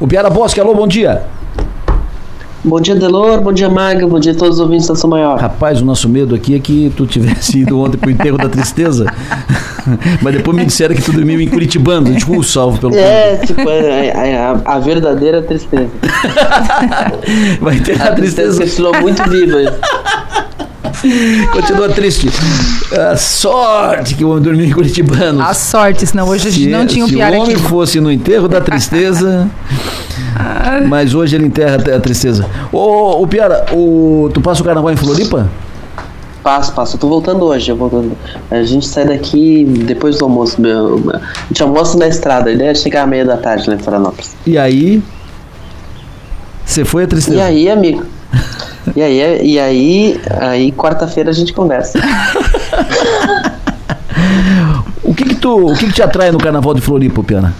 O Piara Bosque, alô, bom dia. Bom dia, Delor, bom dia, Maga, bom dia a todos os ouvintes da São Maior. Rapaz, o nosso medo aqui é que tu tivesse ido ontem pro enterro da tristeza, mas depois me disseram que tu dormiu em Curitibano, tipo, salvo pelo É, tipo, é, é, é a, a, verdadeira tristeza. Vai ter a, a tristeza. Continua muito viva. Continua triste. A sorte que o homem dormiu em Curitibano. A sorte, senão hoje a gente não tinha um piar aqui. Se o homem aqui. fosse no enterro da tristeza... Mas hoje ele enterra a tristeza. Ô, ô Piara, o, tu passa o carnaval em Floripa? Passo, passo. Eu tô voltando hoje. Eu voltando. A gente sai daqui depois do almoço. A gente almoça na estrada. A ideia é chegar à meia da tarde lá em Florianópolis. E aí? Você foi a tristeza? E aí, amigo? E aí, e aí, aí quarta-feira a gente conversa. o que que tu, o que que te atrai no carnaval de Floripa, Piana?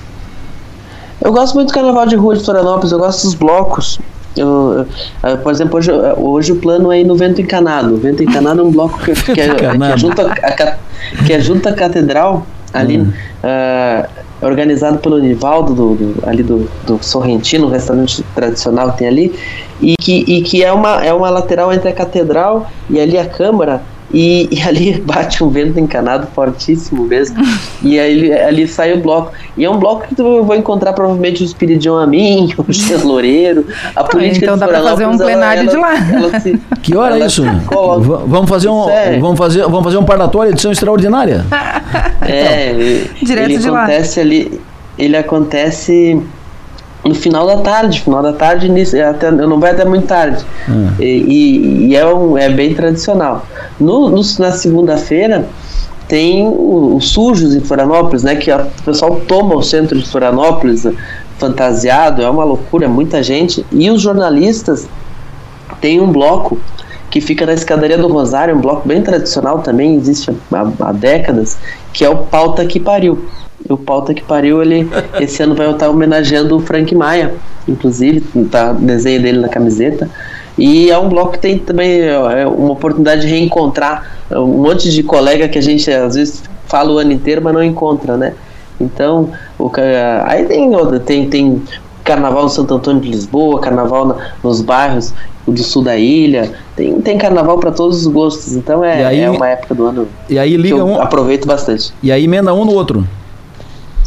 Eu gosto muito do carnaval de rua de Florianópolis, eu gosto dos blocos. Eu, eu, por exemplo, hoje, hoje o plano é ir no Vento Encanado. O Vento Encanado é um bloco que, que, é, que, é, junto a, a, que é junto à catedral, ali, hum. uh, organizado pelo Nivaldo, do, do, ali do, do Sorrentino, um restaurante tradicional que tem ali, e que, e que é, uma, é uma lateral entre a catedral e ali a Câmara e, e, ali bate um vento encanado fortíssimo mesmo. e aí ali sai o bloco. E é um bloco que tu vai encontrar provavelmente o Espiridion Amin, o X Loureiro, a política Então dá pra fazer um plenário ela, de lá. Ela, se, que hora é isso? Vamos fazer um é. vamos fazer vamos fazer um parlatório edição extraordinária. É, então, direto ele de acontece lá. ali, ele acontece no final da tarde, final da tarde, até, não vai até muito tarde. Hum. E, e, e, é, um, é bem tradicional. No, no na segunda-feira tem os sujos em Florianópolis, né? Que a, o pessoal toma o centro de Florianópolis fantasiado, é uma loucura, é muita gente. E os jornalistas têm um bloco que fica na escadaria do Rosário, um bloco bem tradicional também, existe há, há décadas, que é o Pauta que Pariu o Pauta que Pariu, ele esse ano vai estar homenageando o Frank Maia, inclusive, tá desenho dele na camiseta. E é um bloco que tem também é, uma oportunidade de reencontrar um monte de colega que a gente às vezes fala o ano inteiro, mas não encontra, né? Então, o, aí tem, tem, tem carnaval no Santo Antônio de Lisboa, carnaval na, nos bairros do sul da ilha, tem, tem carnaval para todos os gostos, então é, aí, é uma época do ano e aí liga um, aproveito bastante. E aí emenda um no outro.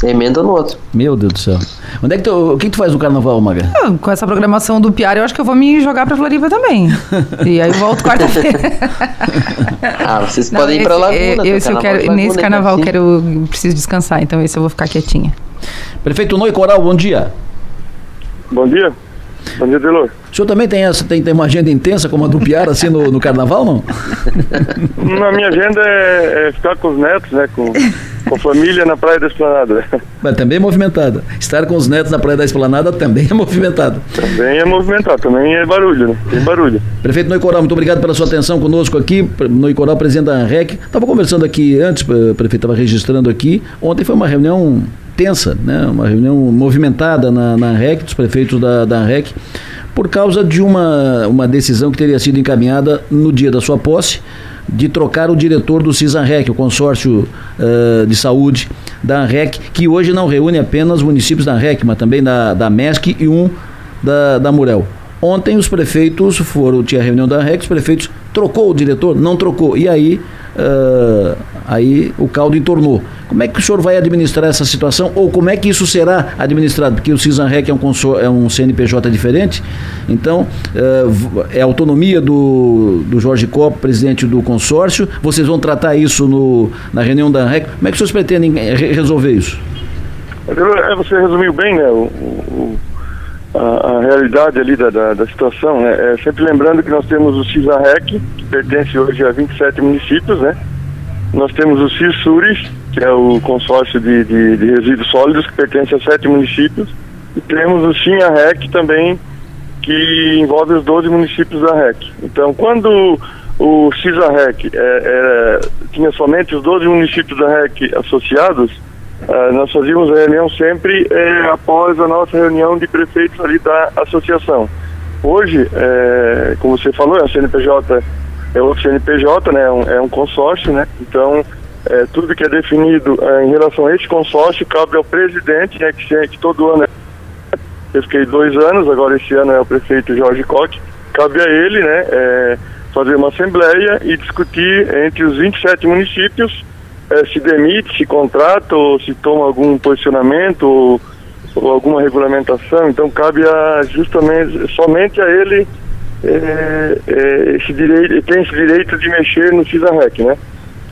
Emenda no outro. Meu Deus do céu. Onde é que tu, o que, tu faz no carnaval, Maga? Ah, com essa programação do Piara, eu acho que eu vou me jogar pra Floripa também. e aí eu volto quarta-feira. ah, vocês Não, podem esse, ir pra Laguna. Eu, esse eu quero, Laguna, nesse carnaval eu quero, preciso descansar, então esse eu vou ficar quietinha. Prefeito Noi Coral, bom dia. Bom dia. Bom dia, Delor. O senhor também tem, essa, tem, tem uma agenda intensa como a do Piara, assim, no, no carnaval, não? Na minha agenda é, é, ficar com os netos, né, com, com família na Praia da Esplanada. Mas também é movimentada. Estar com os netos na Praia da Esplanada também é movimentado. Também é movimentado, também é barulho, né? Tem barulho. Prefeito Noicoral, muito obrigado pela sua atenção conosco aqui. Noicoral, presidente da ANREC. Estava conversando aqui antes, o prefeito estava registrando aqui. Ontem foi uma reunião tensa, né? uma reunião movimentada na, na ANREC, dos prefeitos da, da ANREC, por causa de uma, uma decisão que teria sido encaminhada no dia da sua posse de trocar o diretor do CISANREC, o consórcio uh, de saúde da ANREC, que hoje não reúne apenas municípios da ANREC, mas também da, da MESC e um da, da Murel. Ontem os prefeitos foram, tinha reunião da ANREC, os prefeitos trocou o diretor? Não trocou. E aí uh, aí o caldo entornou. Como é que o senhor vai administrar essa situação ou como é que isso será administrado? Porque o CISANREC é um, é um CNPJ diferente, então uh, é autonomia do, do Jorge Copo, presidente do consórcio. Vocês vão tratar isso no, na reunião da ANREC. Como é que vocês pretendem resolver isso? É, você resumiu bem, né? O, o, a, a, realidade ali da, da, da situação. Né? É, sempre lembrando que nós temos o CISAREC, que pertence hoje a 27 municípios, né? Nós temos o CISURES, que é o consórcio de, de, de, resíduos sólidos, que pertence a sete municípios, e temos o SINHA-REC também, que envolve os 12 municípios da REC. Então, quando o CISA-REC é, é, tinha somente os 12 municípios da REC associados, é, nós fazíamos reunião sempre é, após a nossa reunião de prefeitos ali da associação. Hoje, é, como você falou, a CNPJ é o CNPJ, né, é um, é um consórcio, né, então é, tudo que é definido é, em relação a este consórcio cabe ao presidente, né, que, que todo ano eu fiquei dois anos, agora esse ano é o prefeito Jorge Coque. Cabe a ele, né, é, fazer uma assembleia e discutir entre os 27 municípios é, se demite, se contrata ou se toma algum posicionamento ou, ou alguma regulamentação. Então cabe a, justamente somente a ele é, é, esse direito, tem esse direito de mexer no CISAREC, né?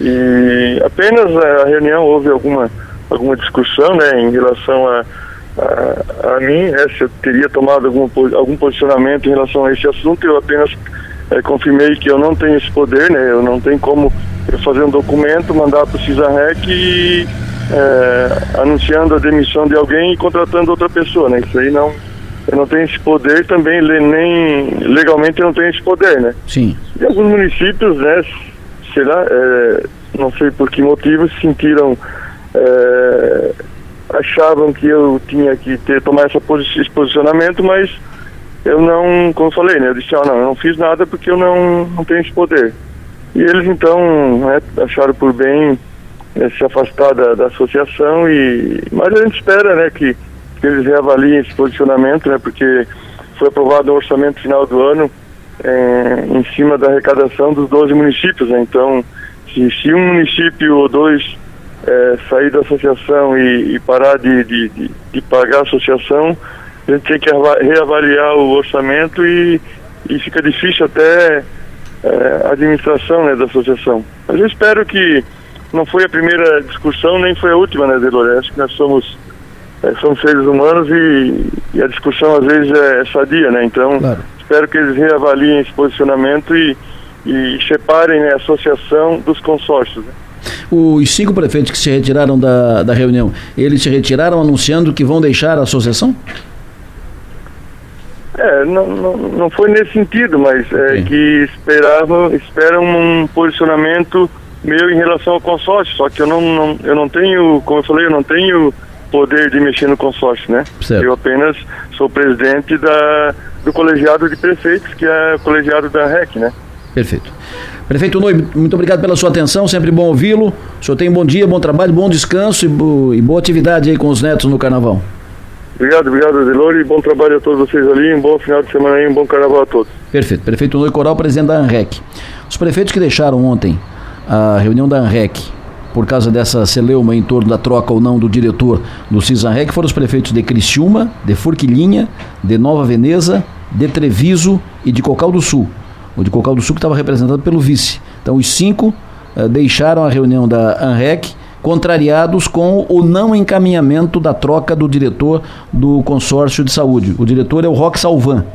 E apenas a reunião houve alguma alguma discussão, né, em relação a a, a mim, né, se eu teria tomado algum, algum posicionamento em relação a esse assunto, eu apenas é, confirmei que eu não tenho esse poder, né, eu não tenho como fazer um documento, mandar para o CISAREC e é, anunciando a demissão de alguém e contratando outra pessoa, né, isso aí não, eu não tenho esse poder também, nem legalmente eu não tenho esse poder, né. Sim. E alguns municípios, né, será, é, não sei por que motivo, se sentiram é, achavam que eu tinha que ter tomar essa posi esse posicionamento, mas eu não, como eu falei, né, eu disse, ah, não, eu não fiz nada porque eu não, não tenho esse poder. E eles então né, acharam por bem né, se afastar da, da, associação e mas a gente espera né, que, que eles reavaliem esse posicionamento, né, porque foi aprovado um orçamento final do ano é, em cima da arrecadação dos 12 municípios, né, então se, se um município ou dois é, sair da associação e, e parar de, de, de, de, pagar a associação, a gente tem que reavaliar o orçamento e, e fica difícil até é, a administração né, da associação. Mas eu espero que não foi a primeira discussão, nem foi a última, né, Delore? Acho que nós somos, é, somos seres humanos e, e, a discussão às vezes é, é sadia, né? Então, claro. espero que eles reavaliem esse posicionamento e, e separem né, a associação dos consórcios. Né? Os cinco prefeitos que se retiraram da, da reunião, eles se retiraram anunciando que vão deixar a associação? É, não, não, não foi nesse sentido, mas é que esperavam, esperam um posicionamento meu em relação ao consórcio, só que eu não, não, eu não tenho, como eu falei, eu não tenho poder de mexer no consórcio, né? Certo. Eu apenas sou presidente da, do colegiado de prefeitos, que é o colegiado da REC, né? Perfeito. Prefeito Noi, muito obrigado pela sua atenção, sempre bom ouvi-lo. O senhor tem um bom dia, bom trabalho, bom descanso e, e boa atividade aí com os netos no carnaval. Obrigado, obrigado, Delori. Bom trabalho a todos vocês ali. Um bom final de semana aí, um bom carnaval a todos. Perfeito. Prefeito Noi Coral, presidente da ANREC. Os prefeitos que deixaram ontem a reunião da ANREC por causa dessa celeuma em torno da troca ou não do diretor do CISANREC foram os prefeitos de Criciúma, de Forquilinha, de Nova Veneza, de Treviso e de Cocal do Sul. O de Cocal do Sul que estava representado pelo vice. Então os cinco uh, deixaram a reunião da ANREC contrariados com o não encaminhamento da troca do diretor do consórcio de saúde. O diretor é o Roque Salvan.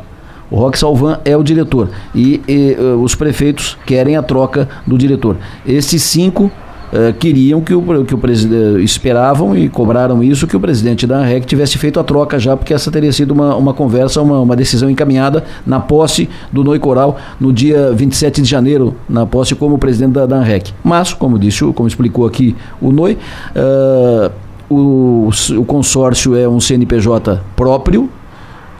O Roque Salvan é o diretor e, e uh, os prefeitos querem a troca do diretor. Esses cinco uh, queriam que o, que o presidente esperavam e cobraram isso que o presidente da ANREC tivesse feito a troca já, porque essa teria sido uma, uma conversa, uma, uma decisão encaminhada na posse do Noi Coral no dia 27 de janeiro, na posse como presidente da, da ANREC. Mas, como disse, como explicou aqui o Noi, uh, o, o consórcio é um CNPJ próprio,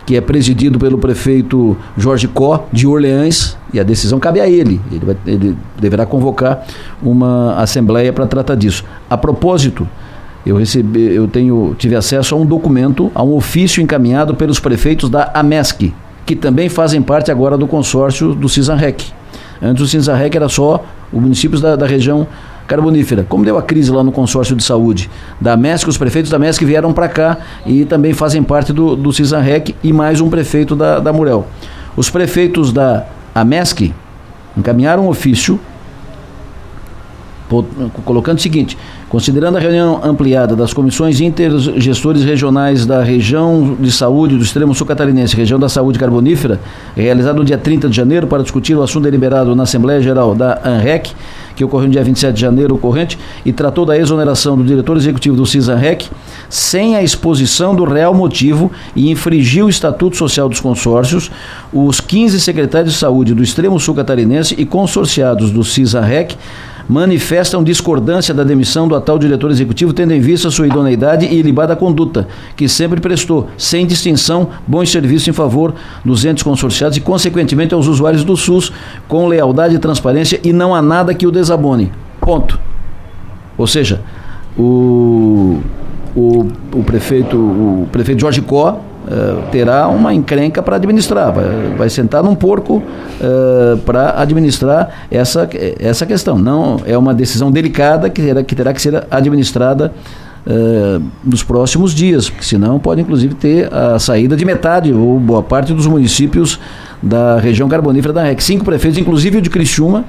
que é presidido pelo prefeito Jorge Có de Orleans, e a decisão cabe a ele. Ele, vai, ele deverá convocar uma assembleia para tratar disso. A propósito, eu recebi, eu tenho, tive acesso a um documento, a um ofício encaminhado pelos prefeitos da AMESC, que também fazem parte agora do consórcio do CISANREC. Antes o CISANREC era só os municípios da, da região carbonífera. Como deu a crise lá no consórcio de saúde da MESC, os prefeitos da MESC vieram para cá e também fazem parte do, do CISANREC e mais um prefeito da, da Murel. Os prefeitos da AMESC encaminharam um ofício colocando o seguinte: considerando a reunião ampliada das comissões intergestores regionais da região de saúde do extremo sul catarinense, região da saúde carbonífera, realizada no dia 30 de janeiro para discutir o assunto deliberado na Assembleia Geral da ANREC, que ocorreu no dia 27 de janeiro corrente, e tratou da exoneração do diretor executivo do CISANREC, sem a exposição do real motivo e infringiu o Estatuto Social dos Consórcios, os 15 secretários de saúde do extremo sul catarinense e consorciados do CISANREC manifestam discordância da demissão do atual diretor executivo, tendo em vista sua idoneidade e ilibada conduta, que sempre prestou, sem distinção, bons serviços em favor dos entes consorciados e, consequentemente, aos usuários do SUS, com lealdade e transparência, e não há nada que o desabone. Ponto. Ou seja, o, o, o prefeito, o prefeito Jorge Có uh, terá uma encrenca para administrar, vai, vai, sentar num porco uh, para administrar essa, essa questão. Não é uma decisão delicada que terá que, terá que ser administrada uh, nos próximos dias, porque senão pode inclusive ter a saída de metade ou boa parte dos municípios da região carbonífera da REC. Cinco prefeitos, inclusive o de Criciúma,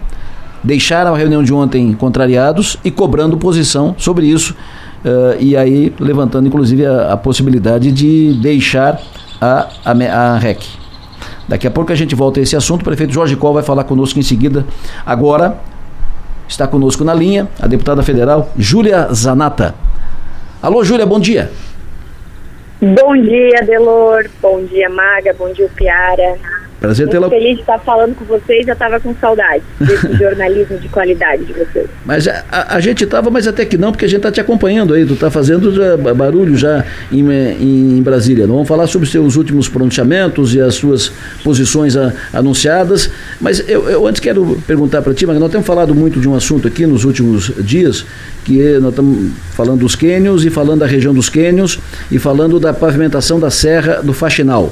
deixaram a reunião de ontem contrariados e cobrando posição sobre isso. Uh, e aí levantando inclusive a, a possibilidade de deixar a, a, a REC. Daqui a pouco a gente volta a esse assunto. O prefeito Jorge Col vai falar conosco em seguida. Agora está conosco na linha a deputada federal Júlia Zanata. Alô, Júlia, bom dia. Bom dia, Delor. Bom dia, Maga. Bom dia, Piara. Prazer tê-la. feliz de estar falando com vocês, já estava com saudade desse jornalismo de qualidade de vocês. Mas a, a, a gente estava, mas até que não, porque a gente está te acompanhando aí, tu está fazendo já, barulho já em, em, em, Brasília. Não vamos falar sobre os seus últimos pronunciamentos e as suas posições a, anunciadas, mas eu, eu, antes quero perguntar para ti, mas nós temos falado muito de um assunto aqui nos últimos dias, que é, nós estamos falando dos cânions e falando da região dos cânions e falando da pavimentação da Serra do Faxinal.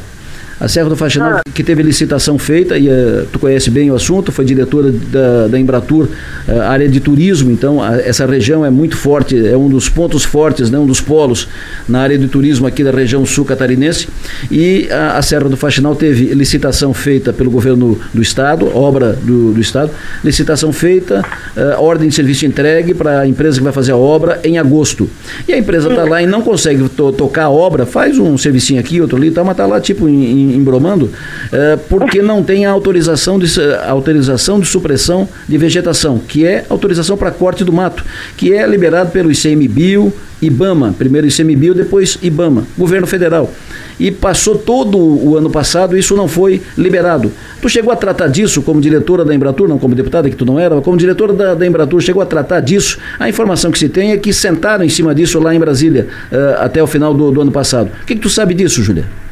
A Serra do Faxinal, ah. que teve licitação feita, e uh, tu conhece bem o assunto, foi diretora da, da Embratur, uh, área de turismo, então a, essa região é muito forte, é um dos pontos fortes, né, um dos polos na área de turismo aqui da região sul catarinense. E a, a Serra do Faxinal teve licitação feita pelo governo do estado, obra do, do estado, licitação feita, uh, ordem de serviço entregue para a empresa que vai fazer a obra em agosto. E a empresa está lá e não consegue to tocar a obra, faz um servicinho aqui, outro ali, tá, mas está lá tipo em, em embromando, é, porque não tem a autorização de, autorização de supressão de vegetação, que é autorização para corte do mato, que é liberado pelo ICMBio, IBAMA, primeiro ICMBio, depois IBAMA, governo federal. E passou todo o ano passado, isso não foi liberado. Tu chegou a tratar disso como diretora da Embratur, não como deputada, que tu não era, mas como diretora da, da Embratur, chegou a tratar disso. A informação que se tem é que sentaram em cima disso lá em Brasília, uh, até o final do, do ano passado. O que, que tu sabe disso, Julia?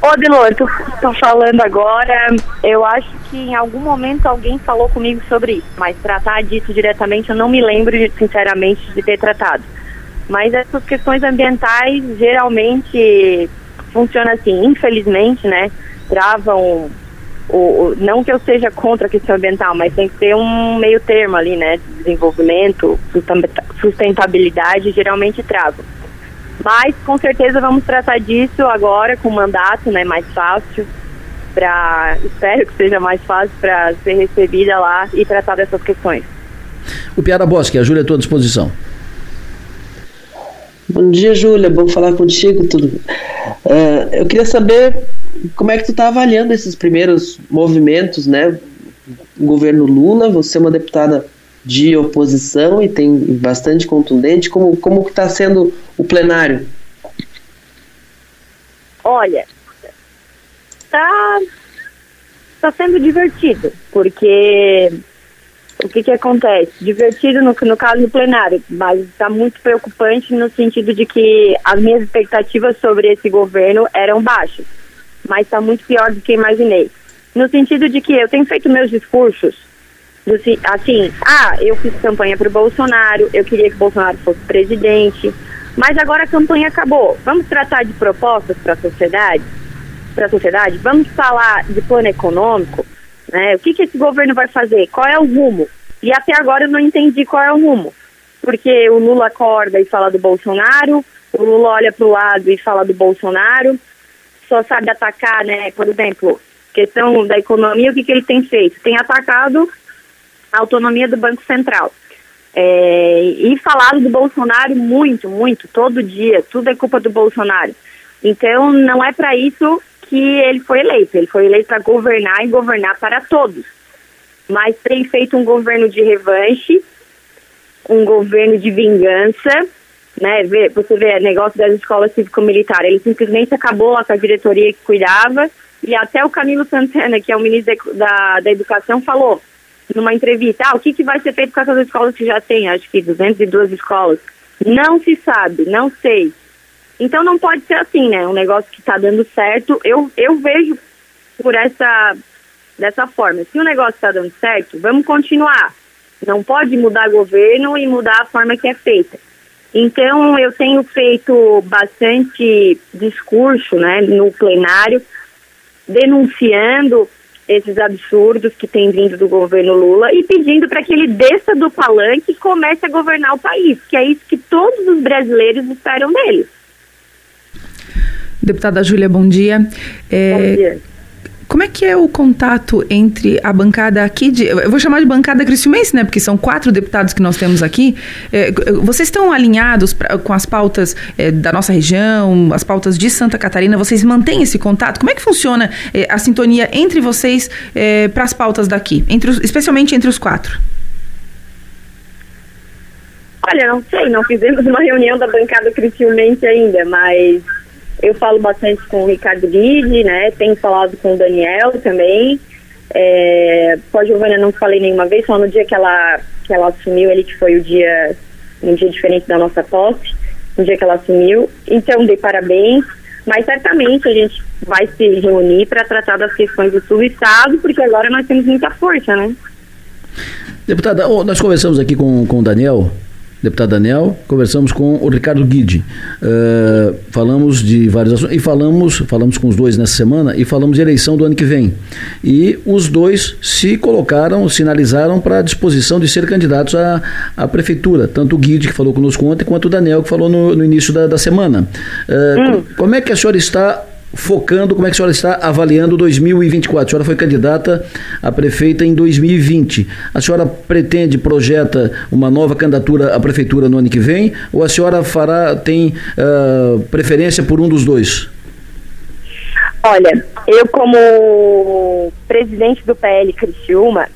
Ô, Delor, tu tá falando agora, eu acho que em algum momento alguém falou comigo sobre isso, mas tratar disso diretamente eu não me lembro, sinceramente, de ter tratado. Mas essas questões ambientais geralmente funcionam assim, infelizmente, né? Travam o, o, não que eu seja contra a questão ambiental, mas tem que ter um meio termo ali, né? Desenvolvimento, sustentabilidade, geralmente travam. Mas com certeza vamos tratar disso agora com o mandato, né, mais fácil para espero que seja mais fácil para ser recebida lá e tratar dessas questões. O Piara Bosque, a Júlia é à tua disposição. Bom dia, Júlia. Bom falar contigo. Tudo. Uh, eu queria saber como é que tu está avaliando esses primeiros movimentos, né? O governo Lula, você é uma deputada de oposição e tem bastante contundente. Como como está sendo o plenário? Olha, está tá sendo divertido, porque o que que acontece? Divertido no, no caso do plenário, mas está muito preocupante no sentido de que as minhas expectativas sobre esse governo eram baixas, mas está muito pior do que imaginei. No sentido de que eu tenho feito meus discursos assim, ah, eu fiz campanha para o Bolsonaro, eu queria que o Bolsonaro fosse presidente, mas agora a campanha acabou. Vamos tratar de propostas para a sociedade? Para a sociedade? Vamos falar de plano econômico? Né? O que, que esse governo vai fazer? Qual é o rumo? E até agora eu não entendi qual é o rumo. Porque o Lula acorda e fala do Bolsonaro, o Lula olha para o lado e fala do Bolsonaro, só sabe atacar, né? Por exemplo, questão da economia, o que, que ele tem feito? Tem atacado a autonomia do Banco Central. É, e falado do Bolsonaro muito, muito, todo dia, tudo é culpa do Bolsonaro. Então, não é para isso que ele foi eleito. Ele foi eleito para governar e governar para todos. Mas tem feito um governo de revanche, um governo de vingança, né? Você vê negócio das escolas cívico-militar, ele simplesmente acabou lá com a diretoria que cuidava e até o Camilo Santana, que é o ministro da, da Educação, falou numa entrevista, ah, o que, que vai ser feito com essas escolas que já tem, acho que 202 escolas. Não se sabe, não sei. Então não pode ser assim, né? Um negócio que está dando certo, eu, eu vejo por essa dessa forma. Se o negócio está dando certo, vamos continuar. Não pode mudar governo e mudar a forma que é feita. Então, eu tenho feito bastante discurso né, no plenário, denunciando esses absurdos que têm vindo do governo Lula e pedindo para que ele desça do palanque e comece a governar o país, que é isso que todos os brasileiros esperam dele. Deputada Júlia, bom dia. É, bom dia. Como é que é o contato entre a bancada aqui de. Eu vou chamar de bancada criciumense, né? Porque são quatro deputados que nós temos aqui. É, vocês estão alinhados pra, com as pautas é, da nossa região, as pautas de Santa Catarina? Vocês mantêm esse contato? Como é que funciona é, a sintonia entre vocês é, para as pautas daqui, entre os, especialmente entre os quatro? Olha, não sei, não fizemos uma reunião da bancada criciumense ainda, mas eu falo bastante com o Ricardo Guide, né? Tenho falado com o Daniel também. É, com a Giovana não falei nenhuma vez, só no dia que ela, que ela assumiu, ele que foi o dia, um dia diferente da nossa posse, no dia que ela assumiu. Então, dei parabéns, mas certamente a gente vai se reunir para tratar das questões do sul estado, porque agora nós temos muita força, né? Deputada, nós conversamos aqui com, com o Daniel deputado Daniel, conversamos com o Ricardo Guide. Uh, falamos de vários assuntos e falamos, falamos com os dois nessa semana e falamos de eleição do ano que vem. E os dois se colocaram, sinalizaram para a disposição de ser candidatos à, à prefeitura, tanto o Guide, que falou conosco ontem, quanto o Daniel, que falou no, no início da, da semana. Uh, hum. Como é que a senhora está focando como é que a senhora está avaliando 2024. A senhora foi candidata a prefeita em 2020. A senhora pretende, projeta uma nova candidatura à prefeitura no ano que vem ou a senhora fará, tem uh, preferência por um dos dois? Olha, eu como presidente do PL Criciúma,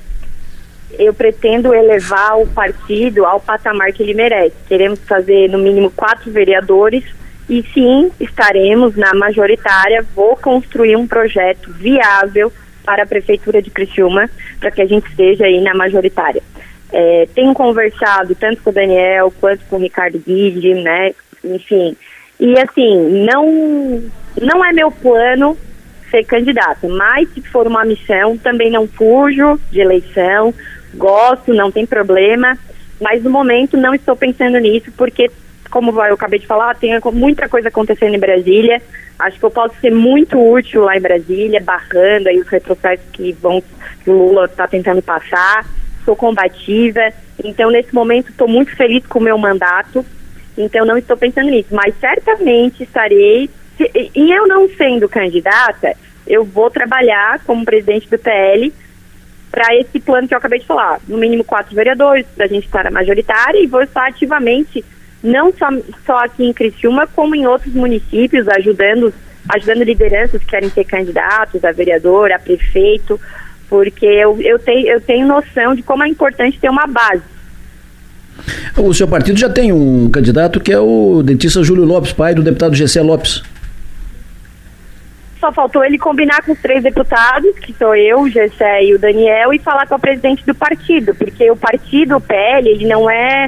eu pretendo elevar o partido ao patamar que ele merece. Queremos fazer no mínimo quatro vereadores e sim, estaremos na majoritária. Vou construir um projeto viável para a Prefeitura de Criciúma, para que a gente esteja aí na majoritária. É, tenho conversado tanto com o Daniel quanto com o Ricardo Guide, né? Enfim. E assim, não, não é meu plano ser candidato, mas se for uma missão, também não fujo de eleição, gosto, não tem problema, mas no momento não estou pensando nisso, porque como eu acabei de falar, tem muita coisa acontecendo em Brasília. Acho que eu posso ser muito útil lá em Brasília, barrando aí os retrocessos que vão que o Lula está tentando passar. Sou combativa, então nesse momento estou muito feliz com o meu mandato. Então não estou pensando nisso, mas certamente estarei. E eu não sendo candidata, eu vou trabalhar como presidente do PL para esse plano que eu acabei de falar. No mínimo quatro vereadores, para a gente estar na majoritária, e vou estar ativamente não só, só aqui em Criciúma, como em outros municípios, ajudando, ajudando lideranças que querem ser candidatos a vereador, a prefeito, porque eu, eu, tenho, eu tenho noção de como é importante ter uma base. O seu partido já tem um candidato que é o dentista Júlio Lopes, pai do deputado Gessé Lopes. Só faltou ele combinar com os três deputados, que sou eu, o Gessé e o Daniel, e falar com a presidente do partido, porque o partido, o PL, ele não é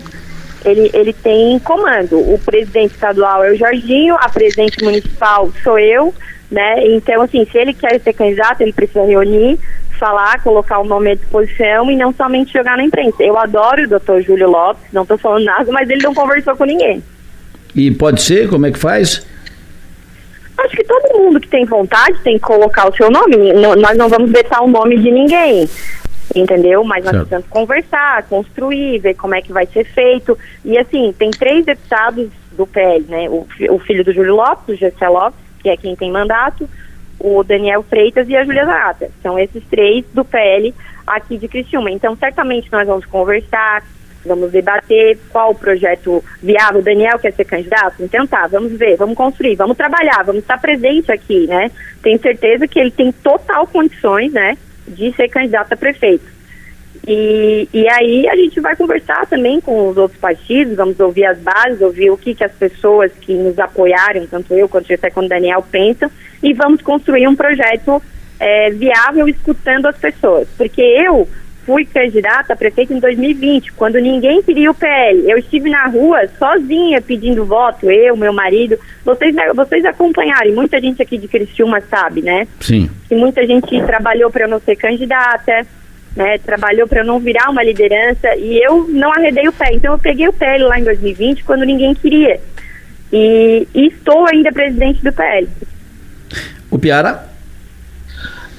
ele, ele tem comando. O presidente estadual é o Jorginho, a presidente municipal sou eu, né? Então, assim, se ele quer ser candidato, ele precisa reunir, falar, colocar o nome à disposição e não somente jogar na imprensa. Eu adoro o doutor Júlio Lopes, não estou falando nada, mas ele não conversou com ninguém. E pode ser? Como é que faz? Acho que todo mundo que tem vontade tem que colocar o seu nome. Não, nós não vamos vetar o nome de ninguém entendeu? Mas nós certo. precisamos conversar, construir, ver como é que vai ser feito. E assim, tem três deputados do PL, né? O, o filho do Júlio Lopes, o Gessé Lopes, que é quem tem mandato, o Daniel Freitas e a Júlia Zanata. São esses três do PL aqui de Criciúma. Então, certamente nós vamos conversar, vamos debater qual o projeto viável. O Daniel quer ser candidato? Então tá, vamos ver, vamos construir, vamos trabalhar, vamos estar presente aqui, né? Tenho certeza que ele tem total condições, né? De ser candidato a prefeito. E, e aí a gente vai conversar também com os outros partidos, vamos ouvir as bases, ouvir o que, que as pessoas que nos apoiaram, tanto eu quanto até quanto o Daniel, pensam, e vamos construir um projeto é, viável escutando as pessoas. Porque eu fui candidata a prefeito em 2020, quando ninguém queria o PL. Eu estive na rua sozinha pedindo voto, eu, meu marido. Vocês, vocês acompanharem, muita gente aqui de Criciúma sabe, né? Sim. E muita gente trabalhou para eu não ser candidata. né, trabalhou para não virar uma liderança e eu não arredei o pé. Então eu peguei o PL lá em 2020 quando ninguém queria. E, e estou ainda presidente do PL. O Piara?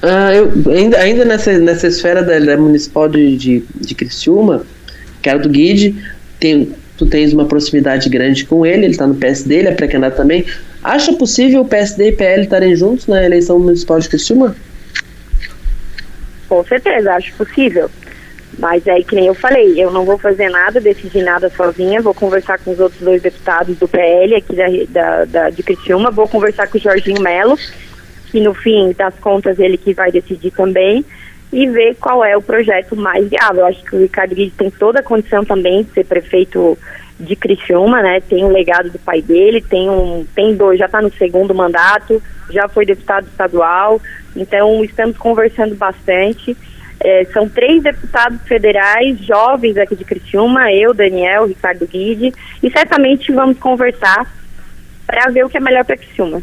Ah, eu, ainda, ainda nessa, nessa esfera da, da municipal de, de, de Criciúma, que era do Guide, tem, tu tens uma proximidade grande com ele, ele está no PSD, ele é pré-candidato também. Acha possível o PSD e PL estarem juntos na eleição municipal de Criciúma? Com certeza, acho possível. Mas é que nem eu falei, eu não vou fazer nada, decidir nada sozinha, vou conversar com os outros dois deputados do PL aqui da, da, da de Criciúma, vou conversar com o Jorginho Melo, que no fim das contas ele que vai decidir também, e ver qual é o projeto mais viável. Eu acho que o Ricardo Guide tem toda a condição também de ser prefeito de Criciúma, né? Tem o um legado do pai dele, tem um, tem dois, já está no segundo mandato, já foi deputado estadual, então estamos conversando bastante. É, são três deputados federais jovens aqui de Criciúma, eu, Daniel, Ricardo Guide, e certamente vamos conversar para ver o que é melhor para Criciúma.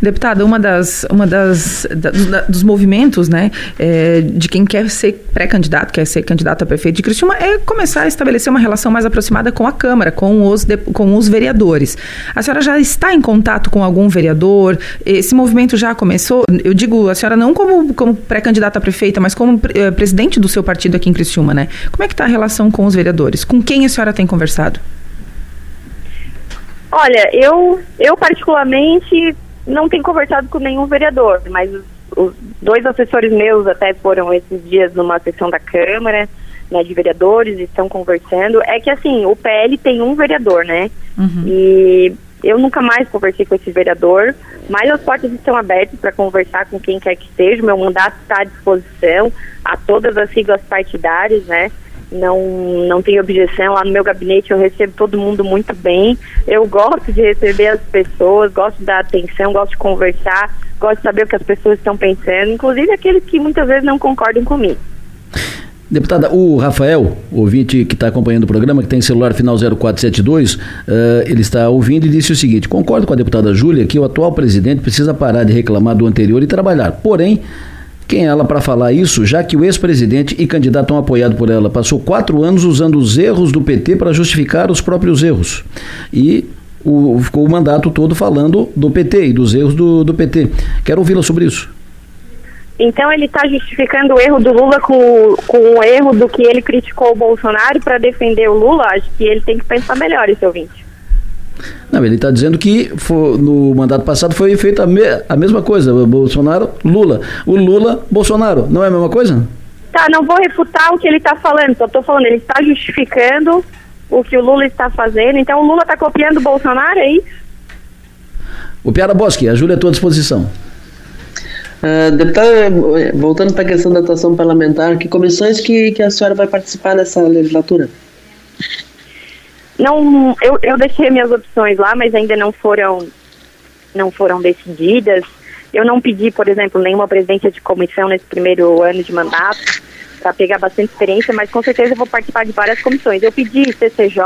Deputada, uma das, uma das da, da, dos movimentos, né, é, de quem quer ser pré-candidato, quer ser candidato a prefeito de Criciúma, é começar a estabelecer uma relação mais aproximada com a Câmara, com os, de, com os vereadores. A senhora já está em contato com algum vereador? Esse movimento já começou? Eu digo, a senhora não como, como pré-candidata a prefeita, mas como é, presidente do seu partido aqui em Criciúma, né? Como é que está a relação com os vereadores? Com quem a senhora tem conversado? Olha, eu, eu particularmente não tenho conversado com nenhum vereador, mas os, os, dois assessores meus até foram esses dias numa sessão da Câmara, né, de vereadores, estão conversando. É que assim, o PL tem um vereador, né? Uhum. E eu nunca mais conversei com esse vereador, mas as portas estão abertas para conversar com quem quer que seja. Meu mandato está à disposição a todas as siglas partidárias, né? Não, não tenho objeção. Lá no meu gabinete eu recebo todo mundo muito bem. Eu gosto de receber as pessoas, gosto de dar atenção, gosto de conversar, gosto de saber o que as pessoas estão pensando, inclusive aqueles que muitas vezes não concordam comigo. Deputada, o Rafael, ouvinte que está acompanhando o programa, que tem celular final 0472, uh, eh, ele está ouvindo e disse o seguinte: concordo com a deputada Júlia que o atual presidente precisa parar de reclamar do anterior e trabalhar. Porém, quem é ela para falar isso, já que o ex-presidente e candidato tão apoiado por ela passou quatro anos usando os erros do PT para justificar os próprios erros. E o, ficou o mandato todo falando do PT e dos erros do, do PT. Quero ouvi-la sobre isso. Então ele está justificando o erro do Lula com, com o erro do que ele criticou o Bolsonaro para defender o Lula? Acho que ele tem que pensar melhor, esse ouvinte. Não, ele está dizendo que for, no mandato passado foi feita a, me, a mesma coisa, Bolsonaro, Lula. O Lula, Bolsonaro, não é a mesma coisa? Tá, não vou refutar o que ele está falando, só estou falando, ele está justificando o que o Lula está fazendo, então o Lula está copiando o Bolsonaro, é isso? O Piara Bosque, a Júlia é à tua disposição. Uh, deputada, voltando para a questão da atuação parlamentar, que comissões que, que a senhora vai participar nessa legislatura? Não, eu, eu deixei minhas opções lá, mas ainda não foram, não foram decididas. Eu não pedi, por exemplo, nenhuma presidência de comissão nesse primeiro ano de mandato para pegar bastante experiência, mas com certeza eu vou participar de várias comissões. Eu pedi CCJ,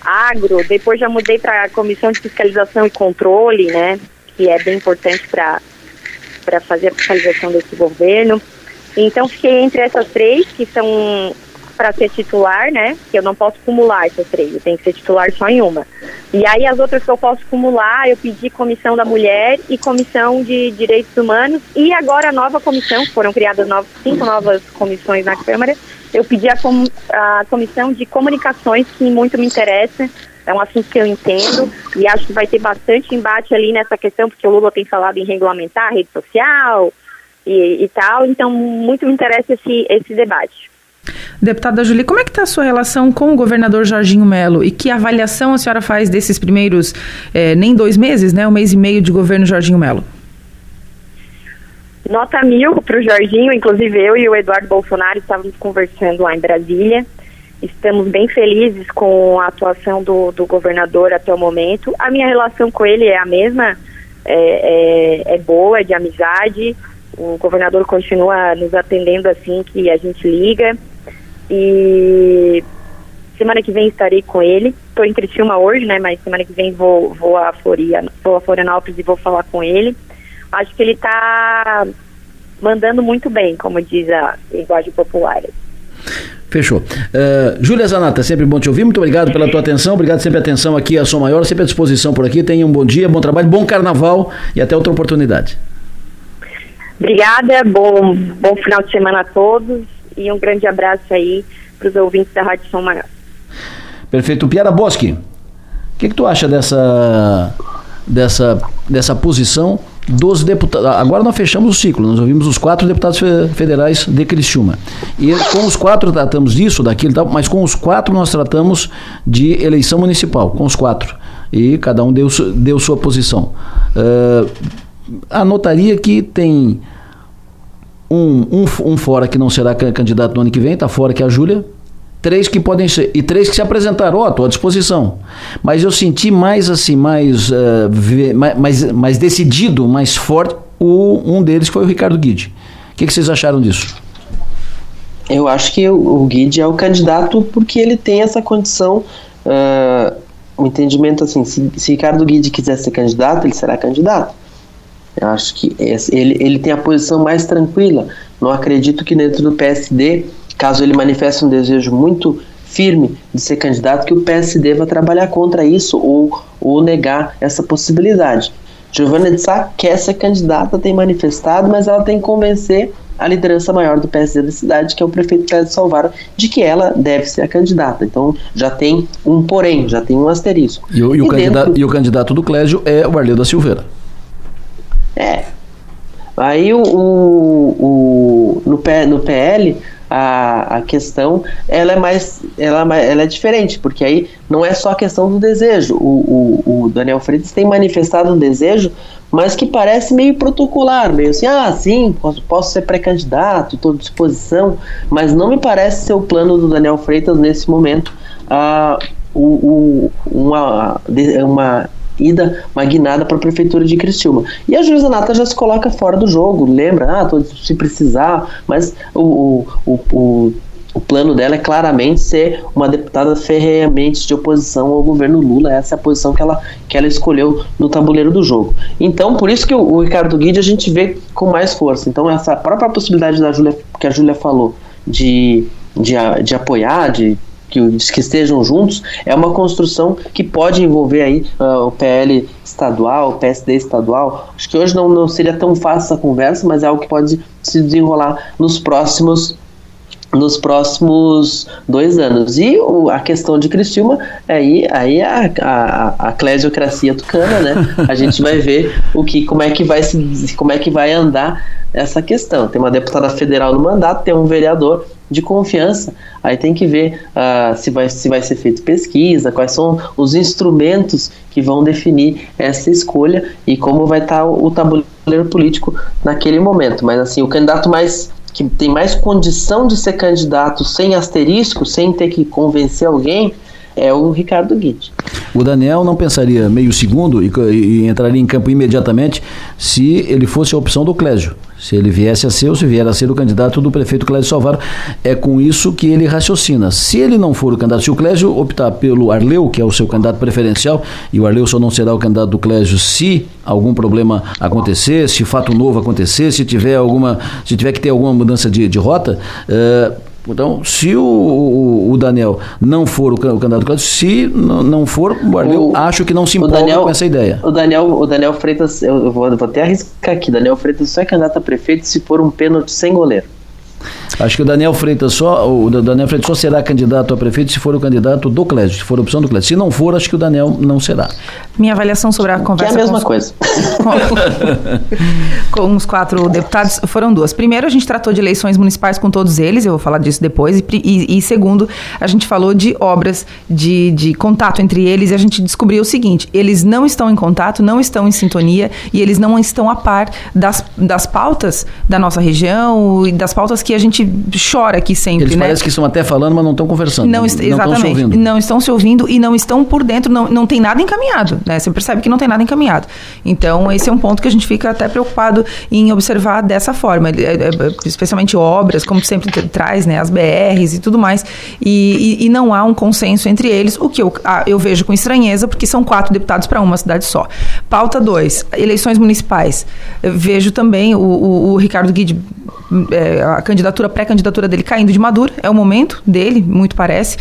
agro, depois já mudei para a comissão de fiscalização e controle, né, que é bem importante para para fazer a fiscalização desse governo. Então fiquei entre essas três, que são para ser titular, né? Que eu não posso acumular essas três, eu tenho que ser titular só em uma. E aí as outras que eu posso acumular, eu pedi comissão da mulher e comissão de direitos humanos e agora a nova comissão, foram criadas novas, cinco novas comissões na Câmara, eu pedi a, com, a comissão de comunicações que muito me interessa, é um assunto que eu entendo e acho que vai ter bastante embate ali nessa questão, porque o Lula tem falado em regulamentar a rede social e, e tal, então muito me interessa esse, esse debate. Deputada Julie, como é que está a sua relação com o governador Jorginho Melo e que avaliação a senhora faz desses primeiros, é, nem dois meses, né, um mês e meio de governo Jorginho Melo? Nota mil para o Jorginho, inclusive eu e o Eduardo Bolsonaro estávamos conversando lá em Brasília. Estamos bem felizes com a atuação do, do governador até o momento. A minha relação com ele é a mesma, é, é, é boa, é de amizade. O governador continua nos atendendo assim que a gente liga. E semana que vem estarei com ele. Estou em Criciúma hoje, né? Mas semana que vem vou, vou, a, Floria, vou a Florianópolis e vou falar com ele. Acho que ele está mandando muito bem, como diz a linguagem popular. Fechou. Uh, Júlia Zanata, sempre bom te ouvir. Muito obrigado pela tua atenção. Obrigado sempre a atenção aqui a Som Maior, sempre à disposição por aqui. Tenha um bom dia, bom trabalho, bom carnaval e até outra oportunidade. Obrigada, bom, bom final de semana a todos e um grande abraço aí para os ouvintes da Rádio Som Maior. Perfeito. Piara Bosque, o que, que tu acha dessa, dessa, dessa posição dos deputados. Agora nós fechamos o ciclo, nós ouvimos os quatro deputados federais de Criciúma. E com os quatro tratamos disso, daquilo, mas com os quatro nós tratamos de eleição municipal, com os quatro. E cada um deu, deu sua posição. Uh, anotaria que tem um, um, um fora que não será candidato no ano que vem, está fora que é a Júlia, três que podem ser e três que se apresentaram, ó, oh, estou à disposição. Mas eu senti mais assim, mais, uh, mais, mais decidido, mais forte. O, um deles foi o Ricardo Guide. O que, que vocês acharam disso? Eu acho que o, Guide é o candidato porque ele tem essa condição, uh, o entendimento assim, se, se Ricardo Guide quiser ser candidato, ele será candidato. Eu acho que esse, ele, ele tem a posição mais tranquila. Não acredito que dentro do PSD caso ele manifeste um desejo muito firme de ser candidato, que o PSD vai trabalhar contra isso ou, ou negar essa possibilidade. Giovanna de Sá quer ser candidata, tem manifestado, mas ela tem que convencer a liderança maior do PSD da cidade, que é o prefeito Clédio Salvaro, de que ela deve ser a candidata. Então já tem um porém, já tem um asterisco. E o, e o, candidato, dentro... e o candidato do Clésio é o Arleu da Silveira. É. Aí o, o, o no, no PL a, a questão ela é mais ela, é ela é diferente, porque aí não é só a questão do desejo. O, o, o Daniel Freitas tem manifestado um desejo, mas que parece meio protocolar, meio assim, ah, sim, posso, posso ser pré-candidato, estou à disposição, mas não me parece ser o plano do Daniel Freitas nesse momento. Ah, o, o, uma, uma ida magnada para a prefeitura de Criciúma. E a juíza Nata já se coloca fora do jogo, lembra? Ah, tô, se precisar, mas o, o, o, o plano dela é claramente ser uma deputada ferreamente de oposição ao governo Lula. Essa é a posição que ela, que ela escolheu no tabuleiro do jogo. Então, por isso que o, o Ricardo Guide a gente vê com mais força. Então, essa própria possibilidade da Júlia, que a Júlia falou, de, de, de apoiar, de que, que estejam juntos, é uma construção que pode envolver aí uh, o PL estadual, o PSD estadual. Acho que hoje não, não seria tão fácil essa conversa, mas é algo que pode se desenrolar nos próximos nos próximos dois anos. E o, a questão de Criciúma, aí, aí a, a, a clesiocracia tucana, né? A gente vai ver o que, como é que vai se, como é que vai andar essa questão. Tem uma deputada federal no mandato, tem um vereador de confiança. Aí tem que ver uh, se, vai, se vai ser feita pesquisa, quais são os instrumentos que vão definir essa escolha e como vai estar tá o, o tabuleiro político naquele momento. Mas assim, o candidato mais que tem mais condição de ser candidato sem asterisco, sem ter que convencer alguém, é o Ricardo Guide. O Daniel não pensaria meio segundo e, e, entraria em campo imediatamente se ele fosse a opção do Clésio. Se ele viesse a ser ou se vier a ser o candidato do prefeito Clésio Salvaro. É com isso que ele raciocina. Se ele não for o candidato, se o Clésio optar pelo Arleu, que é o seu candidato preferencial, e o Arleu só não será o candidato do Clésio se algum problema acontecer, se fato novo acontecer, se tiver alguma, se tiver que ter alguma mudança de, de rota, uh, então, se o, o, Daniel não for o, candidato se não, não for, eu acho que não se empolga Daniel, com essa ideia. O Daniel, o Daniel Freitas, eu vou, vou até arriscar aqui, Daniel Freitas só é candidato a prefeito se for um pênalti sem goleiro. Acho que o Daniel Freitas só, o Daniel Freitas só será candidato a prefeito se for o candidato do Clésio, se for a opção do Clésio. Se não for, acho que o Daniel não será. Minha avaliação sobre a conversa. Que é a mesma com coisa. Com, com, os quatro deputados foram duas. Primeiro, a gente tratou de eleições municipais com todos eles, eu vou falar disso depois. E, e, e segundo, a gente falou de obras de, de contato entre eles e a gente descobriu o seguinte: eles não estão em contato, não estão em sintonia e eles não estão a par das, das pautas da nossa região e das pautas que a gente chora aqui sempre, Eles né? parece que estão até falando, mas não estão conversando. Não, não exatamente. Estão se não estão se ouvindo e não estão por dentro, não, não tem nada encaminhado, né? Você percebe que não tem nada encaminhado. Então, esse é um ponto que a gente fica até preocupado em observar dessa forma, é, é, especialmente obras, como sempre traz, né? As BRs e tudo mais. E, e, e não há um consenso entre eles, o que eu, eu vejo com estranheza, porque são quatro deputados para uma cidade só. Pauta 2, eleições municipais. Eu vejo também o, o, o Ricardo Guide é, a candidatura, pré-candidatura dele caindo de madura, é o momento dele, muito parece.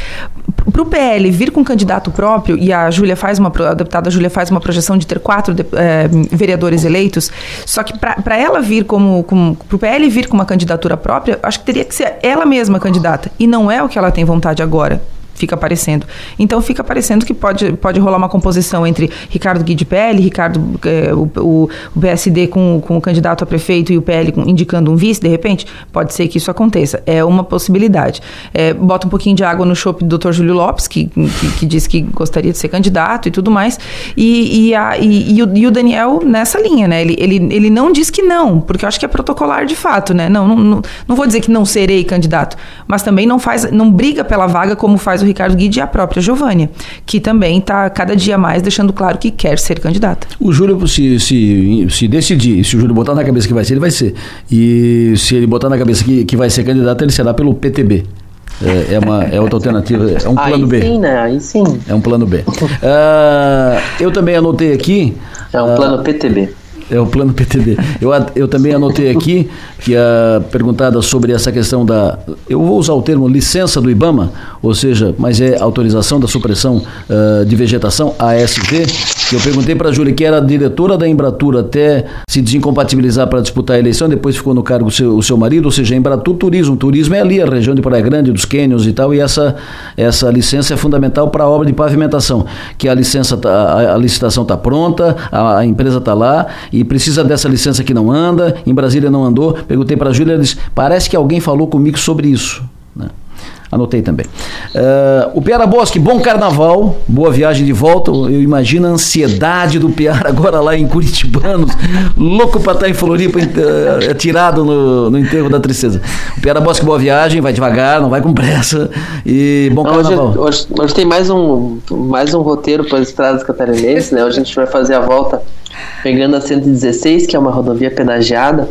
Para o PL vir com candidato próprio, e a Júlia faz uma, a deputada Júlia faz uma projeção de ter quatro de, é, vereadores eleitos, só que para ela vir como para o PL vir com uma candidatura própria, acho que teria que ser ela mesma candidata, e não é o que ela tem vontade agora fica aparecendo. Então fica aparecendo que pode, pode rolar uma composição entre Ricardo Gui de PL, Ricardo, é, o, o, PSD com, com o candidato a prefeito e o PL com, indicando um vice, de repente, pode ser que isso aconteça. É uma possibilidade. É, bota um pouquinho de água no chope do Dr. Júlio Lopes, que, que, que diz que gostaria de ser candidato e tudo mais, e, e, a, e, e, o, e o Daniel nessa linha, né? Ele, ele, ele não diz que não, porque eu acho que é protocolar de fato, né? Não, não, não, não vou dizer que não serei candidato, mas também não faz, não briga pela vaga como faz o Ricardo Guide e a própria Giovânia, que também está cada dia mais deixando claro que quer ser candidata. O Júlio, se, se, se decidir, se o Júlio botar na cabeça que vai ser, ele vai ser. E se ele botar na cabeça que, que vai ser candidato, ele será pelo PTB. É, é, uma, é outra alternativa, é um plano Aí B. Sim, né? Aí sim. É um plano B. Uh, eu também anotei aqui. É um uh, plano PTB. É o plano PTB. Eu, eu também anotei aqui que a perguntada sobre essa questão da. Eu vou usar o termo licença do IBAMA, ou seja, mas é autorização da supressão uh, de vegetação, ASV, eu perguntei para a Júlia, que era diretora da Embratur até se desincompatibilizar para disputar a eleição, depois ficou no cargo seu, o seu marido, ou seja, Embratur Turismo. Turismo é ali, a região de Praia Grande, dos Cânions e tal, e essa, essa licença é fundamental para a obra de pavimentação, que a licença, tá, a, a licitação está pronta, a, a empresa está lá e precisa dessa licença que não anda, em Brasília não andou. Perguntei para a Júlia, ela disse, parece que alguém falou comigo sobre isso. Anotei também. Uh, o Piara Bosque, bom carnaval, boa viagem de volta. Eu imagino a ansiedade do Piara agora lá em Curitibanos, louco para estar em Floripa, uh, atirado no, no enterro da tristeza. O Piara Bosque, boa viagem, vai devagar, não vai com pressa. E bom carnaval. Hoje, hoje, hoje tem mais um, mais um roteiro para as estradas catarinenses, né? Hoje a gente vai fazer a volta pegando a 116, que é uma rodovia pedagiada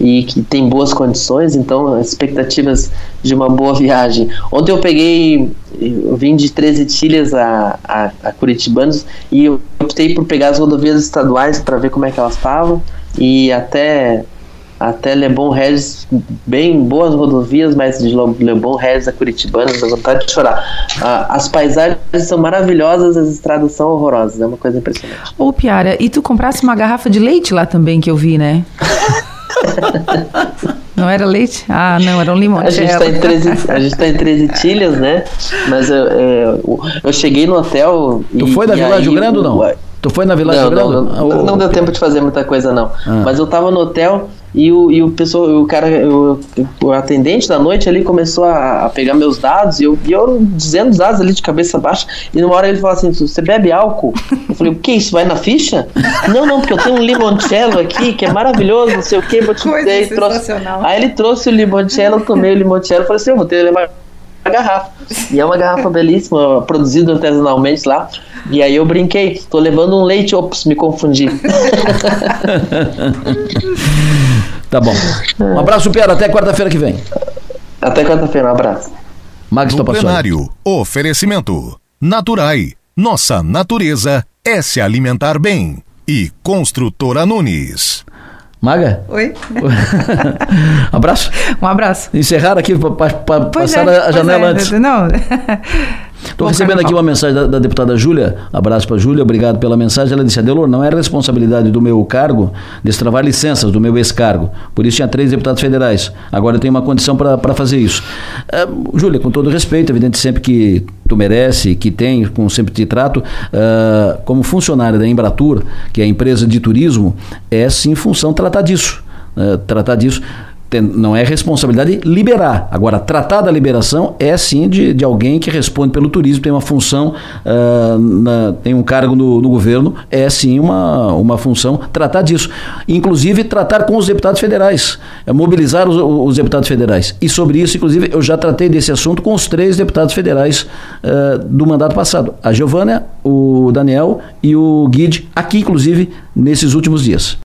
e que tem boas condições, então as expectativas de uma boa viagem. Ontem eu peguei, eu vim de 13 Tilhas a, a, a Curitibanos e eu optei por pegar as rodovias estaduais para ver como é que elas estavam e até até Lebon Regis, bem boas rodovias, mas de Lebon Regis a Curitibana, dá vontade de chorar. Ah, as paisagens são maravilhosas, as estradas são horrorosas, é uma coisa impressionante. Ô, Piara, e tu comprasse uma garrafa de leite lá também, que eu vi, né? Não era leite? Ah, não, era um limão. A gente está em 13, a gente tá em 13 tilhas, né? Mas eu, eu, eu cheguei no hotel. Tu e, foi da Vila Rio Grande ou não? Tu foi na Vila Rio Grande? Não, não, não, não deu tempo de fazer muita coisa, não. Ah. Mas eu tava no hotel e o, e o pessoal, o cara, o, o atendente da noite ali começou a, a, pegar meus dados e eu, e eu dizendo os dados ali de cabeça baixa. E numa hora ele falou assim: Você bebe álcool? Eu falei: O que? Isso vai na ficha? não, não, porque eu tenho um limoncello aqui que é maravilhoso, não sei o que. Vou te Coisa trouxe. Aí ele trouxe o limoncello, eu tomei o limoncello e falei assim: Eu vou ter garrafa. E é uma garrafa belíssima, produzida artesanalmente lá. E aí eu brinquei, tô levando um leite, ops, me confundi. tá bom. Um abraço, Piara, até quarta-feira que vem. Até quarta-feira, um abraço. Max no plenário, oferecimento. Naturai, nossa natureza é se alimentar bem. E Construtora Nunes. Maga? Oi. abraço. Um abraço. Encerrar aqui para passar é, a janela é, antes. Não. Estou recebendo aqui uma mensagem da, da deputada Júlia. Abraço para Júlia, obrigado pela mensagem. Ela disse: Adelor, não é responsabilidade do meu cargo destravar licenças do meu ex-cargo. Por isso tinha três deputados federais. Agora eu tenho uma condição para fazer isso. Uh, Júlia, com todo respeito, evidente sempre que tu merece, que tem, como sempre te trato, uh, como funcionária da Embratur, que é a empresa de turismo, é sim função tratar disso. Uh, tratar disso não é responsabilidade liberar. Agora, tratar da liberação é sim de, de alguém que responde pelo turismo, tem uma função, uh, na, tem um cargo no, no, governo, é sim uma, uma função tratar disso. Inclusive, tratar com os deputados federais, é mobilizar os, os, deputados federais. E sobre isso, inclusive, eu já tratei desse assunto com os três deputados federais uh, do mandato passado: a Giovânia, o Daniel e o Guide, aqui, inclusive, nesses últimos dias.